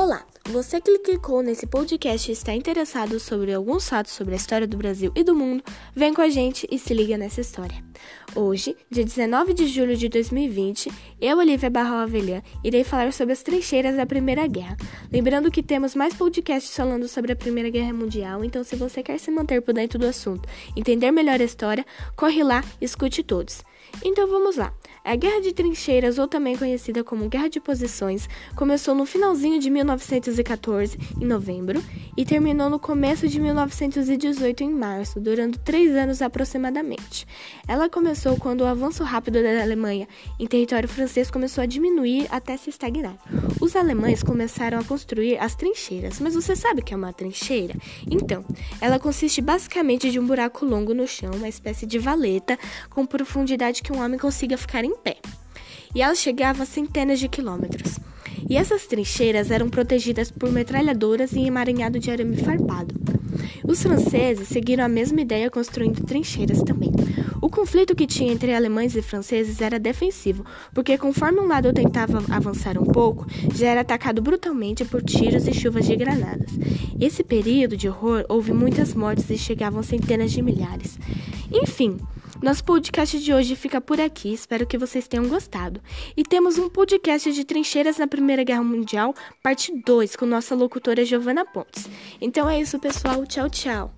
Olá, você que clicou nesse podcast e está interessado sobre alguns fatos sobre a história do Brasil e do mundo, vem com a gente e se liga nessa história. Hoje, dia 19 de julho de 2020, eu, Olivia Barral Avelã, irei falar sobre as trincheiras da Primeira Guerra. Lembrando que temos mais podcasts falando sobre a Primeira Guerra Mundial, então se você quer se manter por dentro do assunto, entender melhor a história, corre lá e escute todos. Então vamos lá. A Guerra de Trincheiras, ou também conhecida como Guerra de Posições, começou no finalzinho de 1914, em novembro, e terminou no começo de 1918, em março, durando três anos aproximadamente. Ela começou quando o avanço rápido da Alemanha em território francês começou a diminuir até se estagnar. Os alemães começaram a construir as trincheiras, mas você sabe o que é uma trincheira? Então, ela consiste basicamente de um buraco longo no chão, uma espécie de valeta, com profundidade que um homem consiga ficar em pé. E ela chegava a centenas de quilômetros. E essas trincheiras eram protegidas por metralhadoras e emaranhado de arame farpado. Os franceses seguiram a mesma ideia construindo trincheiras também. O conflito que tinha entre alemães e franceses era defensivo, porque conforme um lado tentava avançar um pouco, já era atacado brutalmente por tiros e chuvas de granadas. Esse período de horror houve muitas mortes e chegavam centenas de milhares. Enfim, nosso podcast de hoje fica por aqui, espero que vocês tenham gostado. E temos um podcast de trincheiras na Primeira Guerra Mundial, parte 2, com nossa locutora Giovana Pontes. Então é isso, pessoal. Tchau, tchau.